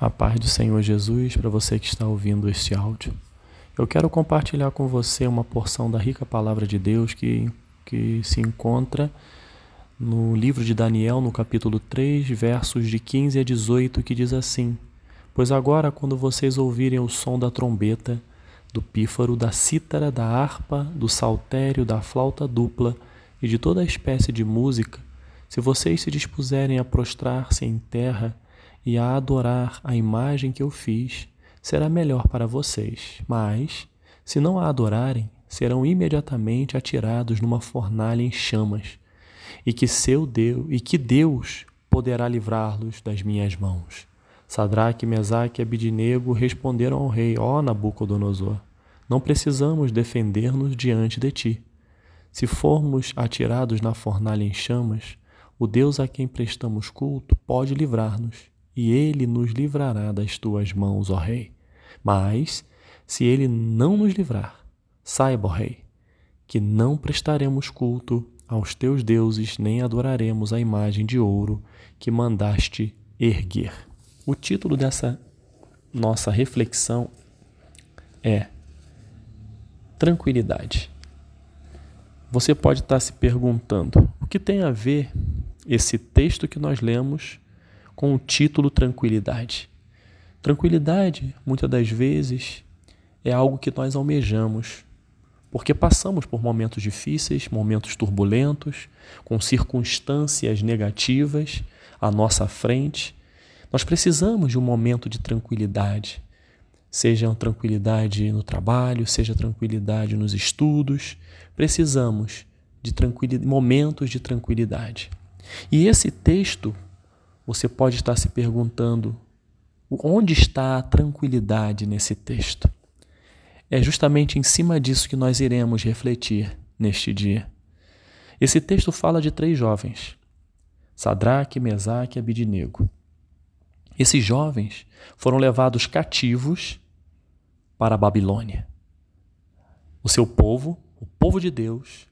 A paz do Senhor Jesus para você que está ouvindo este áudio. Eu quero compartilhar com você uma porção da rica palavra de Deus que, que se encontra no livro de Daniel, no capítulo 3, versos de 15 a 18, que diz assim: Pois agora, quando vocês ouvirem o som da trombeta, do pífaro, da cítara, da harpa, do saltério, da flauta dupla e de toda espécie de música, se vocês se dispuserem a prostrar-se em terra, e a adorar a imagem que eu fiz, será melhor para vocês. Mas, se não a adorarem, serão imediatamente atirados numa fornalha em chamas, e que seu Deus, e que Deus poderá livrá-los das minhas mãos. Sadraque, Mesaque e Abidinego responderam ao rei: Ó oh, Nabucodonosor, não precisamos defender-nos diante de ti. Se formos atirados na fornalha em chamas, o Deus a quem prestamos culto pode livrar-nos e ele nos livrará das tuas mãos, ó Rei. Mas, se ele não nos livrar, saiba, ó Rei, que não prestaremos culto aos teus deuses, nem adoraremos a imagem de ouro que mandaste erguer. O título dessa nossa reflexão é Tranquilidade. Você pode estar se perguntando o que tem a ver esse texto que nós lemos com o título Tranquilidade. Tranquilidade, muitas das vezes, é algo que nós almejamos, porque passamos por momentos difíceis, momentos turbulentos, com circunstâncias negativas à nossa frente. Nós precisamos de um momento de tranquilidade, seja tranquilidade no trabalho, seja tranquilidade nos estudos. Precisamos de momentos de tranquilidade. E esse texto você pode estar se perguntando: onde está a tranquilidade nesse texto? É justamente em cima disso que nós iremos refletir neste dia. Esse texto fala de três jovens: Sadraque, Mesaque e Abidinego. Esses jovens foram levados cativos para a Babilônia. O seu povo, o povo de Deus,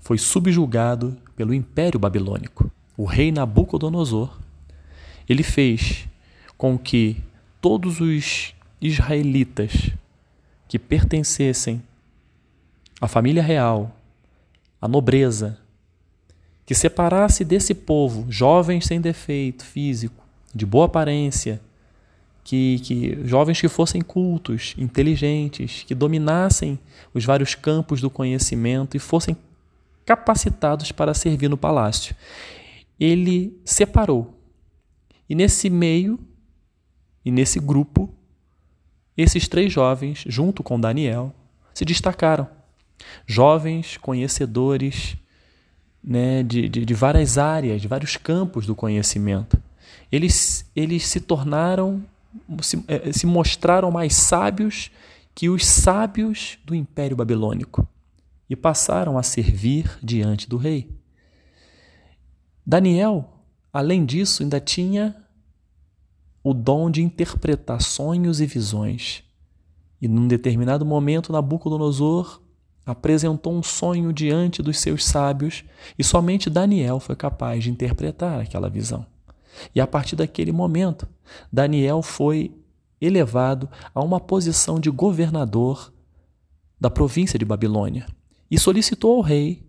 foi subjugado pelo Império Babilônico o rei Nabucodonosor, ele fez com que todos os israelitas que pertencessem à família real, à nobreza, que separasse desse povo jovens sem defeito físico, de boa aparência, que, que jovens que fossem cultos, inteligentes, que dominassem os vários campos do conhecimento e fossem capacitados para servir no palácio ele separou. E nesse meio, e nesse grupo, esses três jovens, junto com Daniel, se destacaram. Jovens conhecedores né, de, de, de várias áreas, de vários campos do conhecimento. Eles, eles se tornaram, se, eh, se mostraram mais sábios que os sábios do Império Babilônico e passaram a servir diante do rei. Daniel, além disso, ainda tinha o dom de interpretar sonhos e visões. E num determinado momento, Nabucodonosor apresentou um sonho diante dos seus sábios e somente Daniel foi capaz de interpretar aquela visão. E a partir daquele momento, Daniel foi elevado a uma posição de governador da província de Babilônia e solicitou ao rei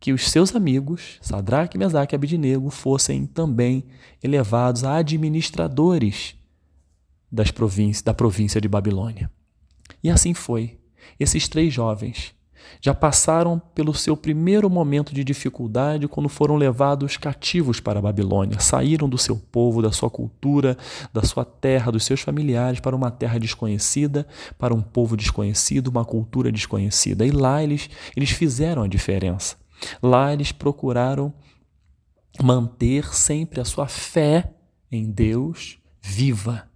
que os seus amigos, Sadraque, Mesaque e Abidinego, fossem também elevados a administradores das províncias, da província de Babilônia. E assim foi. Esses três jovens já passaram pelo seu primeiro momento de dificuldade quando foram levados cativos para a Babilônia. Saíram do seu povo, da sua cultura, da sua terra, dos seus familiares para uma terra desconhecida, para um povo desconhecido, uma cultura desconhecida. E lá eles, eles fizeram a diferença. Lá eles procuraram manter sempre a sua fé em Deus viva.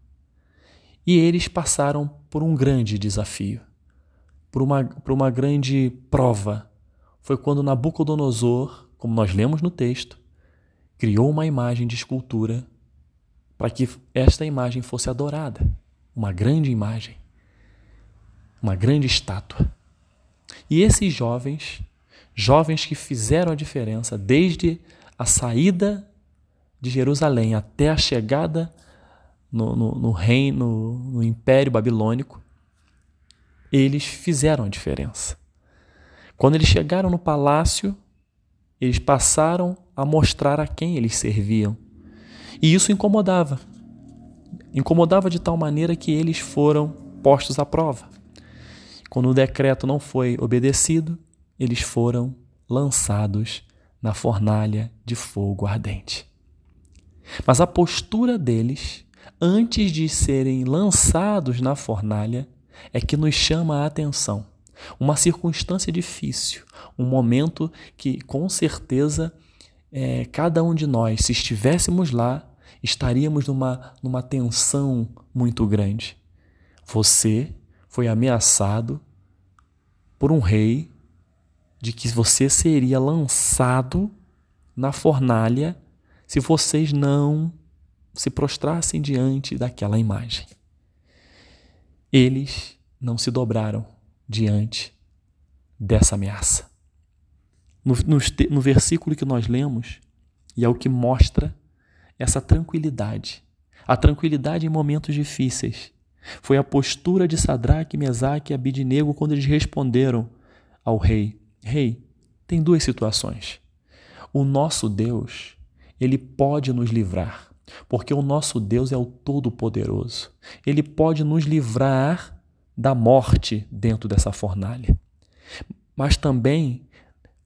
E eles passaram por um grande desafio, por uma, por uma grande prova. Foi quando Nabucodonosor, como nós lemos no texto, criou uma imagem de escultura para que esta imagem fosse adorada. Uma grande imagem, uma grande estátua. E esses jovens Jovens que fizeram a diferença desde a saída de Jerusalém até a chegada no, no, no reino, no Império Babilônico, eles fizeram a diferença. Quando eles chegaram no palácio, eles passaram a mostrar a quem eles serviam. E isso incomodava. Incomodava de tal maneira que eles foram postos à prova. Quando o decreto não foi obedecido, eles foram lançados na fornalha de fogo ardente. Mas a postura deles, antes de serem lançados na fornalha, é que nos chama a atenção. Uma circunstância difícil, um momento que com certeza é, cada um de nós, se estivéssemos lá, estaríamos numa, numa tensão muito grande. Você foi ameaçado por um rei de que você seria lançado na fornalha se vocês não se prostrassem diante daquela imagem. Eles não se dobraram diante dessa ameaça. No, no, no, versículo que nós lemos, e é o que mostra essa tranquilidade, a tranquilidade em momentos difíceis. Foi a postura de Sadraque, Mesaque e Abidnego quando eles responderam ao rei: Rei, tem duas situações. O nosso Deus, ele pode nos livrar, porque o nosso Deus é o Todo-Poderoso. Ele pode nos livrar da morte dentro dessa fornalha. Mas também,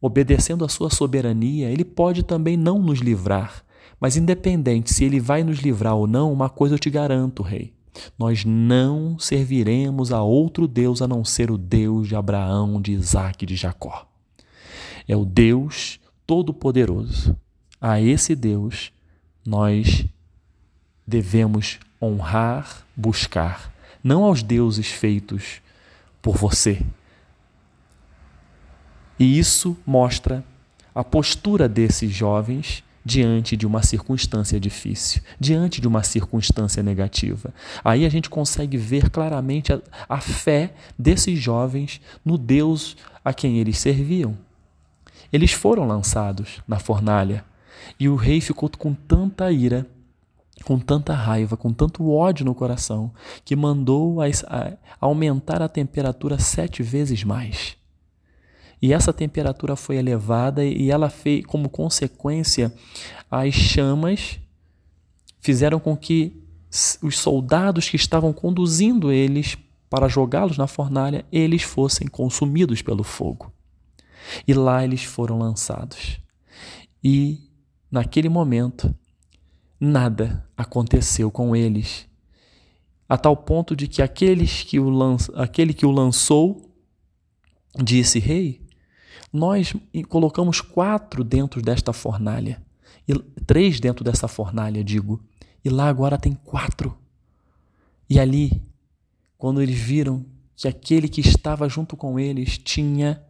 obedecendo à sua soberania, ele pode também não nos livrar. Mas independente se ele vai nos livrar ou não, uma coisa eu te garanto, rei. Nós não serviremos a outro Deus a não ser o Deus de Abraão, de Isaac e de Jacó. É o Deus Todo-Poderoso. A esse Deus nós devemos honrar, buscar não aos deuses feitos por você. E isso mostra a postura desses jovens diante de uma circunstância difícil, diante de uma circunstância negativa. Aí a gente consegue ver claramente a, a, fé desses jovens no Deus a quem eles serviam. Eles foram lançados na fornalha e o rei ficou com tanta ira com tanta raiva, com tanto ódio no coração, que mandou a, aumentar a temperatura sete vezes mais. E essa temperatura foi elevada e ela fez, como consequência, as chamas fizeram com que os soldados que estavam conduzindo eles para jogá-los na fornalha, eles fossem consumidos pelo fogo. E lá eles foram lançados. E naquele momento, nada aconteceu com eles, a tal ponto de que aqueles que o lanç... aquele que o lançou disse: Rei, nós colocamos quatro dentro desta fornalha, e três dentro dessa fornalha, digo, e lá agora tem quatro. E ali, quando eles viram que aquele que estava junto com eles tinha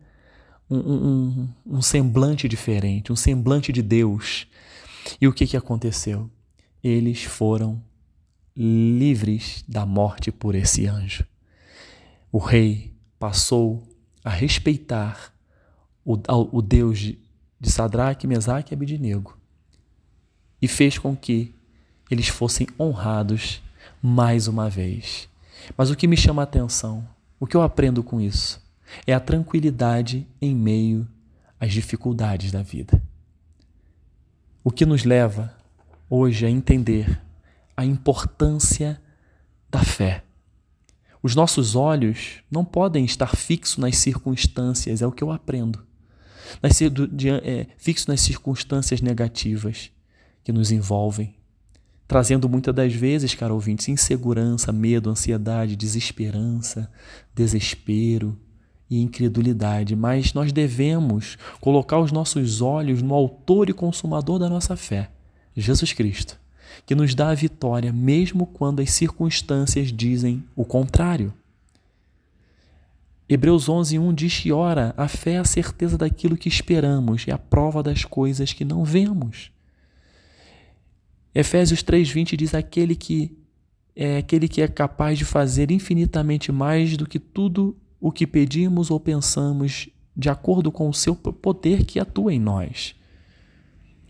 um, um, um semblante diferente, um semblante de Deus. E o que, que aconteceu? eles foram livres da morte por esse anjo. O rei passou a respeitar o, o Deus de, de Sadraque, Mesaque e Abidinego e fez com que eles fossem honrados mais uma vez. Mas o que me chama a atenção, o que eu aprendo com isso, é a tranquilidade em meio às dificuldades da vida. O que nos leva hoje a entender a importância da fé. Os nossos olhos não podem estar fixos nas circunstâncias, é o que eu aprendo. Nas, é, fixos nas circunstâncias negativas que nos envolvem, trazendo muitas das vezes, caro ouvintes, insegurança, medo, ansiedade, desesperança, desespero e incredulidade. Mas nós devemos colocar os nossos olhos no Autor e Consumador da nossa fé Jesus Cristo, que nos dá a vitória mesmo quando as circunstâncias dizem o contrário. Hebreus 11:1 diz que ora, a fé é a certeza daquilo que esperamos e a prova das coisas que não vemos. Efésios 3:20 diz aquele que é aquele que é capaz de fazer infinitamente mais do que tudo o que pedimos ou pensamos, de acordo com o seu poder que atua em nós.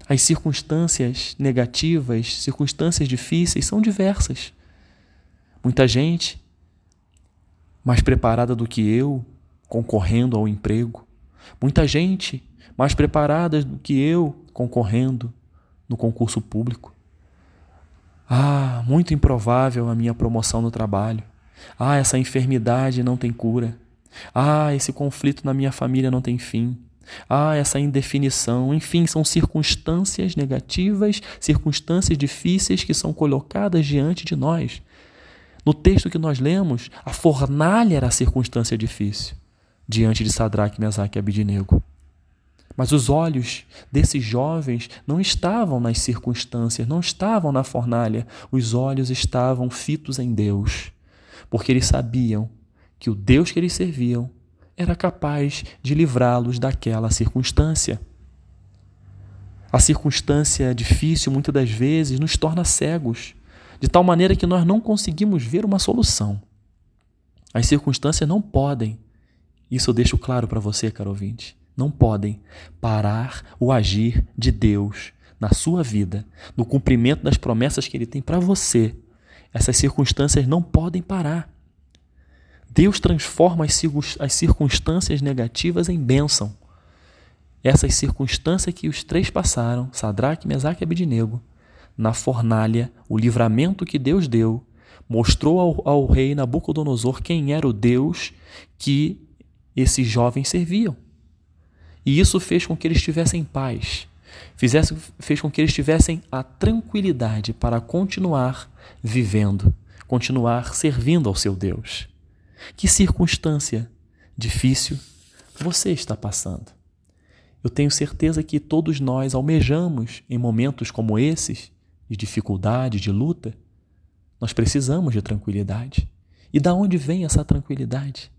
As circunstâncias negativas, circunstâncias difíceis são diversas. Muita gente mais preparada do que eu, concorrendo ao emprego. Muita gente mais preparada do que eu, concorrendo no concurso público. Ah, muito improvável a minha promoção no trabalho. Ah, essa enfermidade não tem cura. Ah, esse conflito na minha família não tem fim. Ah, essa indefinição. Enfim, são circunstâncias negativas, circunstâncias difíceis que são colocadas diante de nós. No texto que nós lemos, a fornalha era a circunstância difícil diante de Sadraque, Mesaque e Abidinego. Mas os olhos desses jovens não estavam nas circunstâncias, não estavam na fornalha. Os olhos estavam fitos em Deus, porque eles sabiam que o Deus que eles serviam era capaz de livrá-los daquela circunstância. A circunstância difícil, muitas das vezes, nos torna cegos, de tal maneira que nós não conseguimos ver uma solução. As circunstâncias não podem, isso eu deixo claro para você, caro ouvinte, não podem parar o agir de Deus na sua vida, no cumprimento das promessas que Ele tem para você. Essas circunstâncias não podem parar. Deus transforma as circunstâncias negativas em bênção. Essas circunstâncias que os três passaram, Sadraque, Mesaque e Abidinego, na fornalha, o livramento que Deus deu, mostrou ao, ao rei Nabucodonosor quem era o Deus que esses jovens serviam. E isso fez com que eles tivessem paz, fizesse, fez com que eles tivessem a tranquilidade para continuar vivendo, continuar servindo ao seu Deus. Que circunstância difícil você está passando? Eu tenho certeza que todos nós almejamos em momentos como esses, de dificuldade, de luta, nós precisamos de tranquilidade. E da onde vem essa tranquilidade?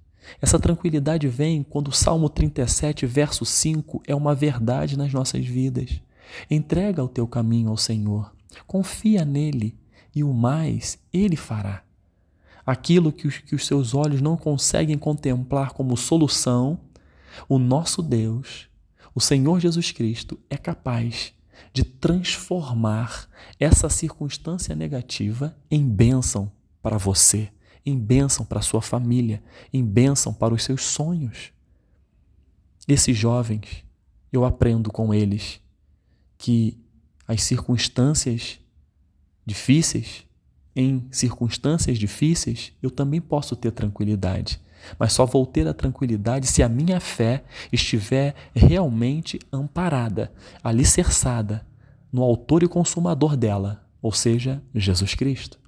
Essa tranquilidade vem quando o Salmo 37, verso 5 é uma verdade nas nossas vidas. Entrega o teu caminho ao Senhor, confia nele e o mais ele fará aquilo que os, que os seus olhos não conseguem contemplar como solução, o nosso Deus, o Senhor Jesus Cristo, é capaz de transformar essa circunstância negativa em bênção para você, em bênção para sua família, em bênção para os seus sonhos. Esses jovens, eu aprendo com eles que as circunstâncias difíceis em circunstâncias difíceis, eu também posso ter tranquilidade. Mas só vou ter a tranquilidade se a minha fé estiver realmente amparada, alicerçada no autor e consumador dela, ou seja, Jesus Cristo.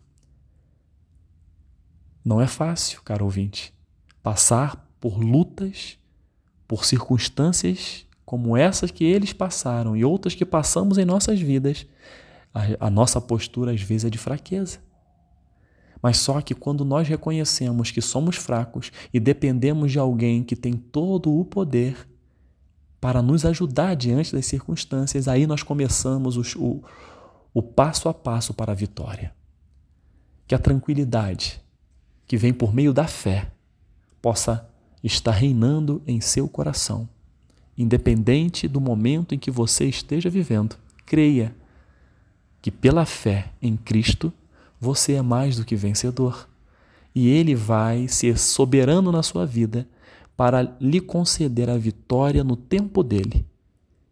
Não é fácil, caro ouvinte, passar por lutas, por circunstâncias como essas que eles passaram e outras que passamos em nossas vidas. A, a nossa postura às vezes é de fraqueza. Mas só que quando nós reconhecemos que somos fracos e dependemos de alguém que tem todo o poder para nos ajudar diante das circunstâncias, aí nós começamos o, o, o passo a passo para a vitória. Que a tranquilidade que vem por meio da fé possa estar reinando em seu coração, independente do momento em que você esteja vivendo. Creia que pela fé em Cristo você é mais do que vencedor. E Ele vai ser soberano na sua vida para lhe conceder a vitória no tempo dele.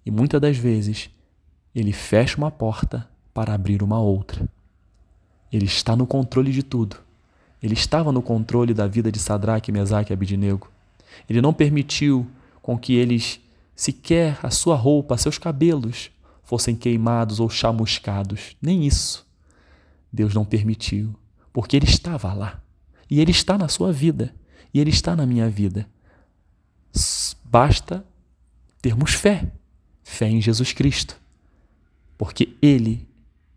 E muitas das vezes, Ele fecha uma porta para abrir uma outra. Ele está no controle de tudo. Ele estava no controle da vida de Sadraque, Mesaque e Abidinego. Ele não permitiu com que eles, sequer a sua roupa, seus cabelos, fossem queimados ou chamuscados. Nem isso. Deus não permitiu, porque Ele estava lá. E Ele está na sua vida. E Ele está na minha vida. Basta termos fé. Fé em Jesus Cristo. Porque Ele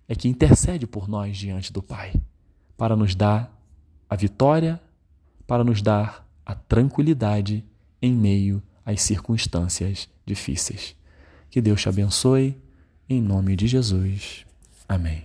é que intercede por nós diante do Pai, para nos dar a vitória, para nos dar a tranquilidade em meio às circunstâncias difíceis. Que Deus te abençoe, em nome de Jesus. Amém.